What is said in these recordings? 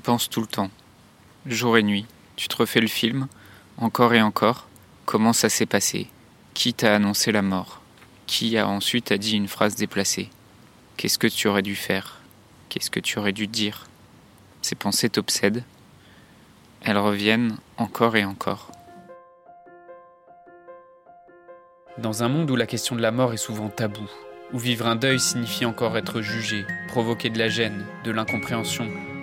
Penses tout le temps, jour et nuit. Tu te refais le film, encore et encore. Comment ça s'est passé? Qui t'a annoncé la mort? Qui a ensuite a dit une phrase déplacée? Qu'est-ce que tu aurais dû faire? Qu'est-ce que tu aurais dû dire? Ces pensées t'obsèdent. Elles reviennent encore et encore. Dans un monde où la question de la mort est souvent taboue, où vivre un deuil signifie encore être jugé, provoquer de la gêne, de l'incompréhension,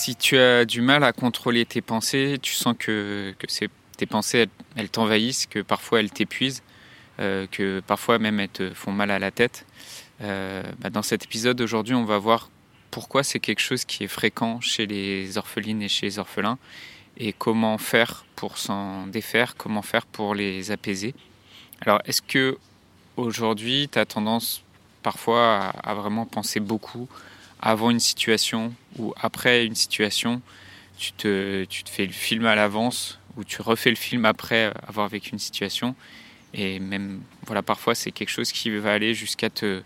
Si tu as du mal à contrôler tes pensées, tu sens que, que tes pensées, elles, t'envahissent, que parfois elles t'épuisent, euh, que parfois même elles te font mal à la tête. Euh, bah, dans cet épisode aujourd'hui, on va voir pourquoi c'est quelque chose qui est fréquent chez les orphelines et chez les orphelins et comment faire pour s'en défaire, comment faire pour les apaiser. Alors, est-ce que aujourd'hui, tu as tendance parfois à, vraiment penser beaucoup avant une situation ou après une situation. Tu te, tu te fais le film à l'avance ou tu refais le film après avoir vécu une situation. Et même, voilà, parfois c'est quelque chose qui va aller jusqu'à te,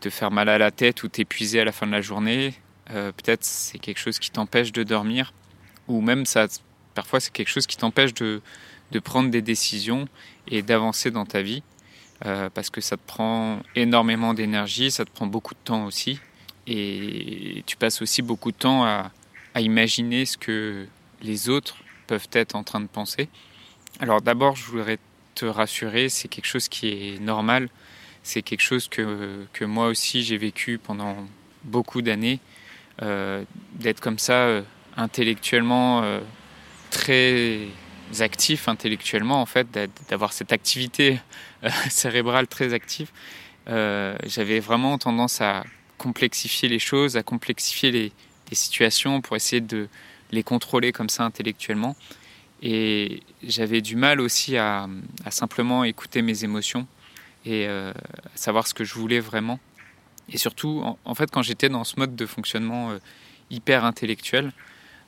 te faire mal à la tête ou t'épuiser à la fin de la journée. Euh, peut-être c'est quelque chose qui t'empêche de dormir. Ou même ça, parfois c'est quelque chose qui t'empêche de, de prendre des décisions et d'avancer dans ta vie. Euh, parce que ça te prend énormément d'énergie, ça te prend beaucoup de temps aussi. Et tu passes aussi beaucoup de temps à, imaginer ce que les autres peuvent être en train de penser. Alors d'abord, je voudrais te rassurer, c'est quelque chose qui est normal. C'est quelque chose que, que moi aussi j'ai vécu pendant beaucoup d'années. Euh, d'être comme ça euh, intellectuellement très actif intellectuellement, en fait, d'avoir cette activité euh, cérébrale très active, euh, j'avais vraiment tendance à complexifier les choses, à complexifier les, situations pour essayer de les contrôler comme ça intellectuellement. Et j'avais du mal aussi à, simplement écouter mes émotions et euh, savoir ce que je voulais vraiment. Et surtout, en, fait, quand j'étais dans ce mode de fonctionnement hyper intellectuel,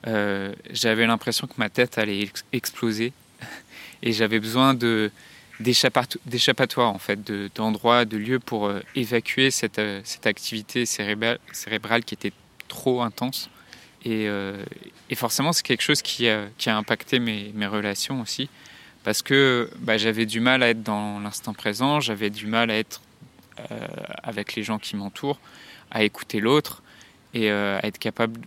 euh, j'avais l'impression que ma tête allait exploser et j'avais besoin de d'échappatoire en fait, d'endroits, de, lieux pour euh, évacuer cette, euh, cette activité cérébrale, cérébrale, qui était trop intense. Et, et forcément, c'est quelque chose qui a, qui a impacté mes, mes, relations aussi, parce que bah, j'avais du mal à être dans l'instant présent, j'avais du mal à être avec les gens qui m'entourent, à écouter l'autre et à être capable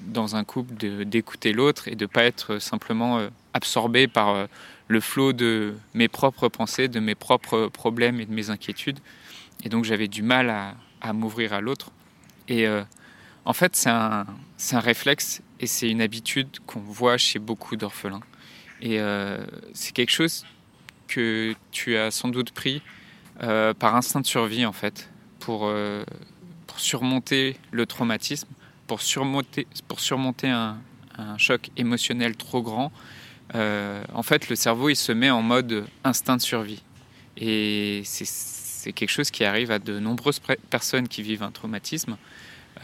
dans un couple d'écouter l'autre et de ne pas être simplement euh, absorbé par euh, le flot de mes propres pensées, de mes propres problèmes et de mes inquiétudes. Et donc j'avais du mal à, m'ouvrir à l'autre. Et euh, en fait, c'est un, réflexe et c'est une habitude qu'on voit chez beaucoup d'orphelins. Et c'est quelque chose que tu as sans doute pris par instinct de survie, en fait, pour, pour surmonter le traumatisme pour surmonter, pour surmonter un, choc émotionnel trop grand, euh, en fait, le cerveau, il se met en mode instinct de survie. Et c'est quelque chose qui arrive à de nombreuses personnes qui vivent un traumatisme.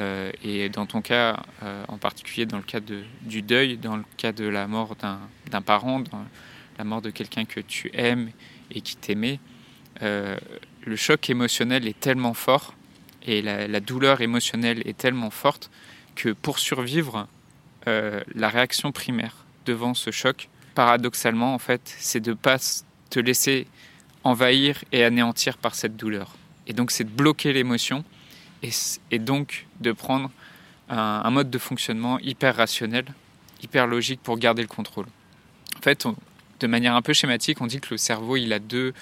Euh, et dans ton cas, euh, en particulier dans le cas de, du deuil, dans le cas de la mort d'un parent, dans la mort de quelqu'un que tu aimes et qui t'aimait, le choc émotionnel est tellement fort et la, douleur émotionnelle est tellement forte que pour survivre, la réaction primaire devant ce choc, paradoxalement, en fait, c'est de pas te laisser envahir et anéantir par cette douleur. Et donc, c'est de bloquer l'émotion et, donc de prendre un, mode de fonctionnement hyper rationnel, hyper logique pour garder le contrôle. En fait, de manière un peu schématique, on dit que le cerveau, il a deux,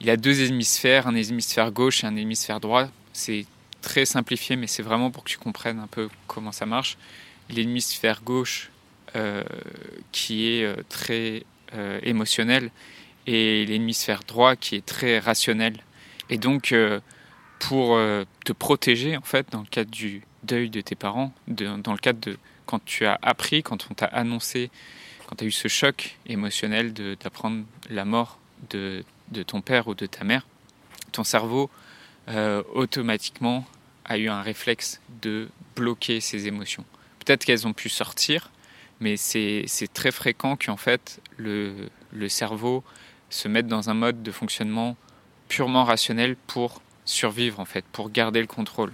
il a deux hémisphères, un hémisphère gauche et un hémisphère droit. C'est très simplifié, mais c'est vraiment pour que tu comprennes un peu comment ça marche. L'hémisphère gauche qui est euh, très euh, émotionnel et l'hémisphère droit qui est très rationnel. Et donc, pour te protéger, en fait, dans le cadre du deuil de tes parents, dans le cadre de quand tu as appris, quand on t'a annoncé, quand tu as eu ce choc émotionnel d'apprendre la mort de, de, ton père ou de ta mère, ton cerveau euh, automatiquement a eu un réflexe de bloquer ces émotions. Peut-être qu'elles ont pu sortir, mais c'est très fréquent qu'en fait le, cerveau se mette dans un mode de fonctionnement purement rationnel pour survivre en fait, pour garder le contrôle.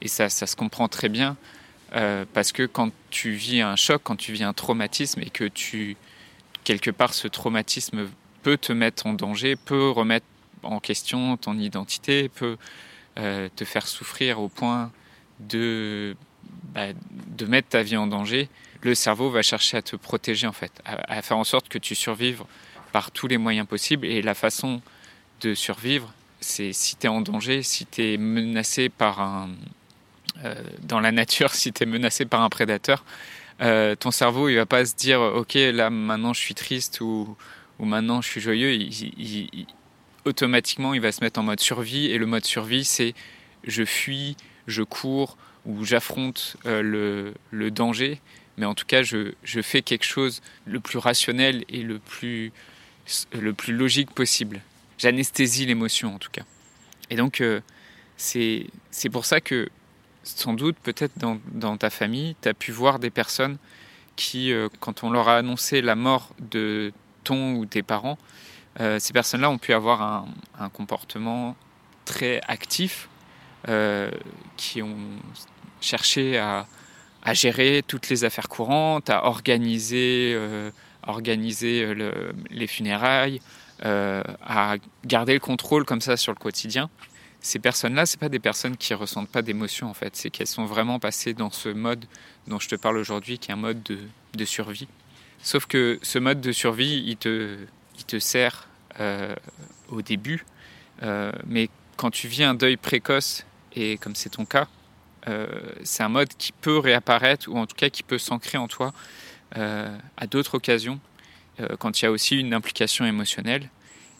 Et ça, ça se comprend très bien euh, parce que quand tu vis un choc, quand tu vis un traumatisme et que tu, quelque part, ce traumatisme peut te mettre en danger, peut remettre en question ton identité, peut euh, te faire souffrir au point de, bah, de mettre ta vie en danger, le cerveau va chercher à te protéger en fait, à, faire en sorte que tu survives par tous les moyens possibles. Et la façon de survivre, c'est si tu es en danger, si tu es menacé par un, euh, dans la nature, si tu es menacé par un prédateur, euh, ton cerveau, il va pas se dire, ok, là maintenant je suis triste ou, ou maintenant je suis joyeux. Automatiquement, il va se mettre en mode survie. Et le mode survie, c'est je fuis, je cours ou j'affronte euh, le, le, danger. Mais en tout cas, je, je, fais quelque chose le plus rationnel et le plus, le plus logique possible. J'anesthésie l'émotion en tout cas. Et donc, euh, c'est pour ça que sans doute, peut-être dans, ta famille, tu as pu voir des personnes qui, euh, quand on leur a annoncé la mort de ton ou tes parents, euh, ces personnes-là ont pu avoir un, comportement très actif, euh, qui ont cherché à, gérer toutes les affaires courantes, à organiser, organiser les funérailles, à garder le contrôle comme ça sur le quotidien ces personnes-là, c'est pas des personnes qui ressentent pas d'émotion en fait, c'est qu'elles sont vraiment passées dans ce mode dont je te parle aujourd'hui, qui est un mode de, survie. Sauf que ce mode de survie, il te, il te sert euh, au début, euh, mais quand tu vis un deuil précoce, et comme c'est ton cas, euh, c'est un mode qui peut réapparaître, ou en tout cas qui peut s'ancrer en toi à d'autres occasions, quand il y a aussi une implication émotionnelle,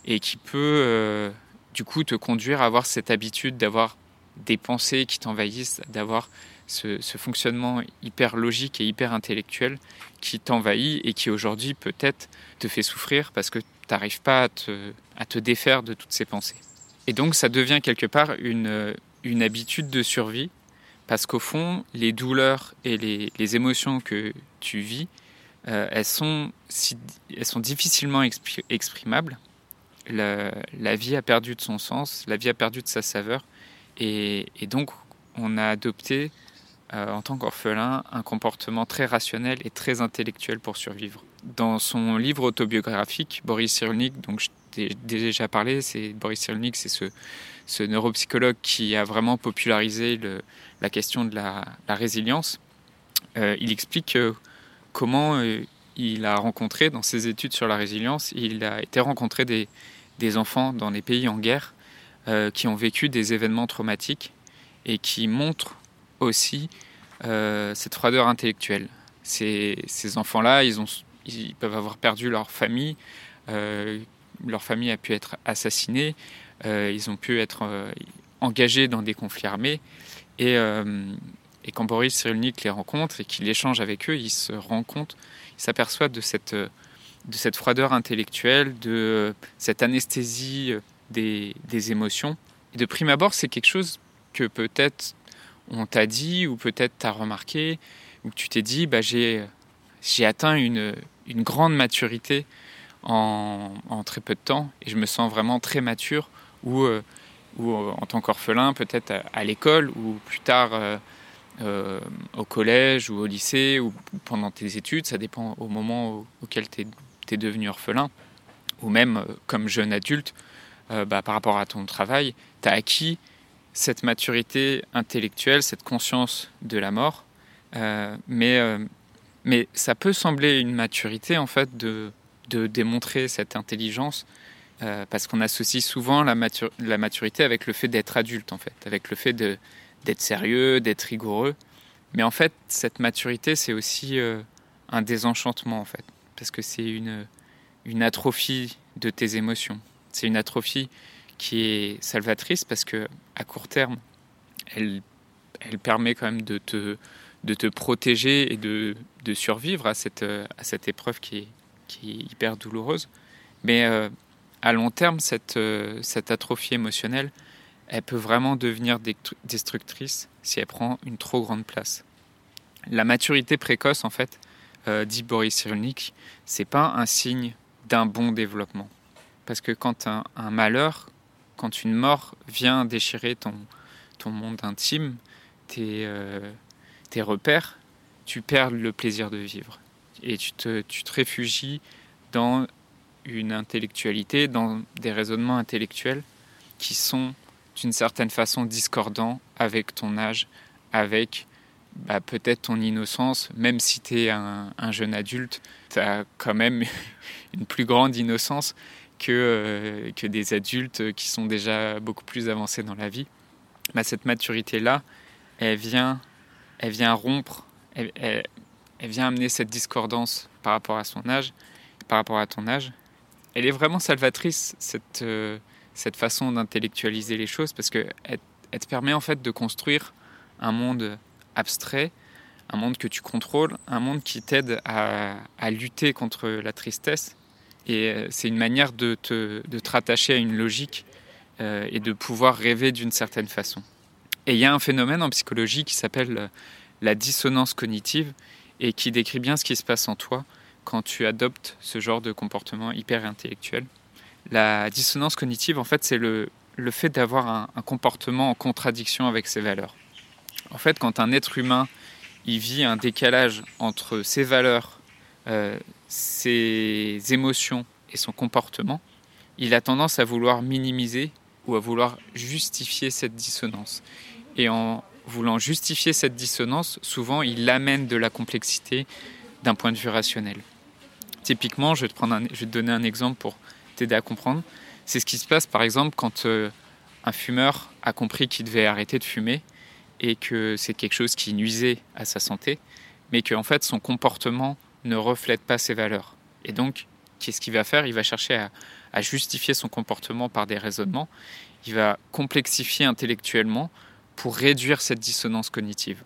et qui peut du coup te conduire à avoir cette habitude d'avoir des pensées qui t'envahissent, d'avoir ce, fonctionnement hyper logique et hyper intellectuel qui t'envahit et qui aujourd'hui peut-être te fait souffrir parce que tu n'arrives pas à te, défaire de toutes ces pensées. Et donc ça devient quelque part une habitude de survie parce qu'au fond, les douleurs et les, émotions que tu vis, euh, elles, sont elles sont difficilement exprimables la, vie a perdu de son sens, la vie a perdu de sa saveur. Et, donc, on a adopté, euh, en tant qu'orphelin, un comportement très rationnel et très intellectuel pour survivre. Dans son livre autobiographique, Boris Cyrulnik, donc je t'ai déjà parlé, c'est Boris Cyrulnik, c'est ce, neuropsychologue qui a vraiment popularisé la question de la, résilience. Euh, il explique comment euh, il a rencontré dans ses études sur la résilience, il a été rencontré des, enfants dans les pays en guerre euh, qui ont vécu des événements traumatiques et qui montrent aussi euh, cette froideur intellectuelle. Ces, enfants-là, ils, ils peuvent avoir perdu leur famille, euh, leur famille a pu être assassinée, ils ont pu être engagés dans des conflits armés et, quand Boris Cyrulnik les rencontre et qu'il échange avec eux, il se rend compte, il s'aperçoit de cette de cette froideur intellectuelle, de cette anesthésie des, émotions. Et de prime abord, c'est quelque chose que peut-être on t'a dit ou peut-être t'as remarqué ou que tu t'es dit, bah, j'ai atteint une, une grande maturité en, très peu de temps. Et je me sens vraiment très mature ou, euh, euh, en tant qu'orphelin peut-être à, l'école ou plus tard euh, au collège ou au lycée ou pendant tes études, ça dépend au moment auquel tu es devenu orphelin, ou même comme jeune adulte, bah, par rapport à ton travail, tu as acquis cette maturité intellectuelle, cette conscience de la mort. Mais, mais ça peut sembler une maturité, en fait, de, de démontrer cette intelligence, parce qu'on associe souvent la, maturité avec le fait d'être adulte, en fait, avec le fait d'être sérieux, d'être rigoureux. Mais en fait, cette maturité, c'est aussi un désenchantement, en fait parce que c'est une, une atrophie de tes émotions. C'est une atrophie qui est salvatrice parce que à court terme, elle, elle permet quand même de te, de te protéger et de, de survivre à cette, à cette épreuve qui est, qui est hyper douloureuse. Mais à long terme, cette, cette atrophie émotionnelle, elle peut vraiment devenir destructrice si elle prend une trop grande place. La maturité précoce, en fait, euh, dit Boris Cyrulnik, c'est pas un signe d'un bon développement. Parce que quand un, malheur, quand une mort vient déchirer ton, ton monde intime, tes, euh, tes repères, tu perds le plaisir de vivre. Et tu te, tu te réfugies dans une intellectualité, dans des raisonnements intellectuels qui sont d'une certaine façon discordants avec ton âge, avec bah, peut-être ton innocence, même si tu es un, jeune adulte, tu as quand même une plus grande innocence que, euh, que des adultes qui sont déjà beaucoup plus avancés dans la vie. Bah, cette maturité-là, elle vient, elle vient rompre, elle, elle, vient amener cette discordance par rapport à son âge, par rapport à ton âge. Elle est vraiment salvatrice, cette, euh, façon d'intellectualiser les choses, parce qu'elle elle te permet en fait de construire un monde abstrait, un monde que tu contrôles, un monde qui t'aide à, lutter contre la tristesse. Et euh, c'est une manière de te, de te rattacher à une logique euh, et de pouvoir rêver d'une certaine façon. Et il y a un phénomène en psychologie qui s'appelle euh, la dissonance cognitive et qui décrit bien ce qui se passe en toi quand tu adoptes ce genre de comportement hyper intellectuel. La dissonance cognitive, en fait, c'est le, le fait d'avoir un, comportement en contradiction avec ses valeurs. En fait, quand un être humain vit un décalage entre ses valeurs, euh, ses émotions et son comportement, il a tendance à vouloir minimiser ou à vouloir justifier cette dissonance. Et en voulant justifier cette dissonance, souvent il amène de la complexité d'un point de vue rationnel. Typiquement, je vais te, te donner un exemple pour t'aider à comprendre. C'est ce qui se passe par exemple quand euh, un fumeur a compris qu'il devait arrêter de fumer et que c'est quelque chose qui nuisait à sa santé, mais qu'en fait son comportement ne reflète pas ses valeurs. Et donc, qu'est-ce qu'il va faire Il va chercher à, justifier son comportement par des raisonnements, il va complexifier intellectuellement pour réduire cette dissonance cognitive.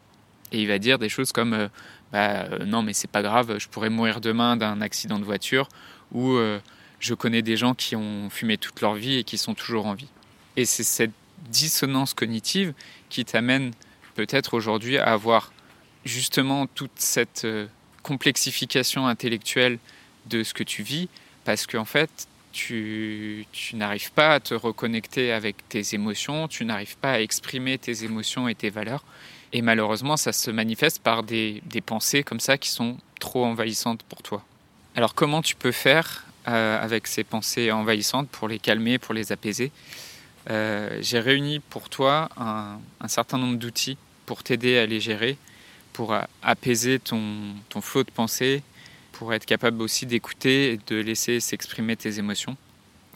Et il va dire des choses comme euh, bah, euh, non mais c'est pas grave, je pourrais mourir demain d'un accident de voiture ou euh, je connais des gens qui ont fumé toute leur vie et qui sont toujours en vie. Et c'est cette dissonance cognitive qui t'amène peut-être aujourd'hui à avoir justement toute cette complexification intellectuelle de ce que tu vis, parce qu'en fait, tu, n'arrives pas à te reconnecter avec tes émotions, tu n'arrives pas à exprimer tes émotions et tes valeurs. Et malheureusement, ça se manifeste par des, pensées comme ça qui sont trop envahissantes pour toi. Alors comment tu peux faire euh, avec ces pensées envahissantes pour les calmer, pour les apaiser? Euh, J'ai réuni pour toi un, certain nombre d'outils pour t'aider à les gérer, pour apaiser ton, flot de pensée, pour être capable aussi d'écouter et de laisser s'exprimer tes émotions.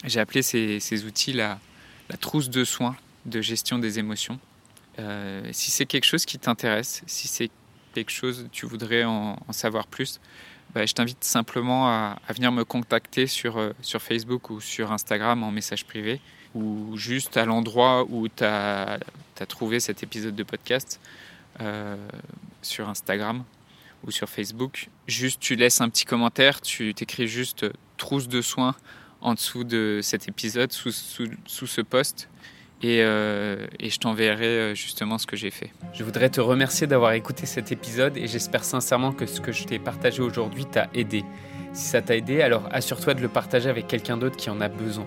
J'ai appelé ces, outils la, la trousse de soins de gestion des émotions. Euh, si c'est quelque chose qui t'intéresse, si c'est quelque chose tu voudrais en, savoir plus, bah, je t'invite simplement à, venir me contacter sur, euh, sur Facebook ou sur Instagram en message privé ou juste à l'endroit où tu as, trouvé cet épisode de podcast euh, sur Instagram ou sur Facebook. Juste, tu laisses un petit commentaire, tu t'écris juste trousse de soins en dessous de cet épisode, sous, sous, ce post. Et, euh, et, je t'enverrai euh, justement ce que j'ai fait. Je voudrais te remercier d'avoir écouté cet épisode et j'espère sincèrement que ce que je t'ai partagé aujourd'hui t'a aidé. Si ça t'a aidé, alors assure-toi de le partager avec quelqu'un d'autre qui en a besoin.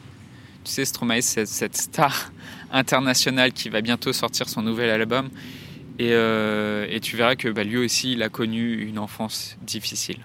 Tu sais, Stromae, c'est cette star internationale qui va bientôt sortir son nouvel album. Et, et tu verras que bah, lui aussi, il a connu une enfance difficile.